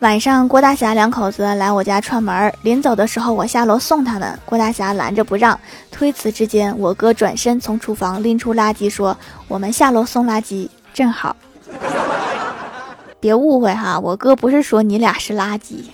晚上郭大侠两口子来我家串门临走的时候我下楼送他们郭大侠拦着不让。推辞之间我哥转身从厨房拎出垃圾说我们下楼送垃圾正好。别误会哈我哥不是说你俩是垃圾。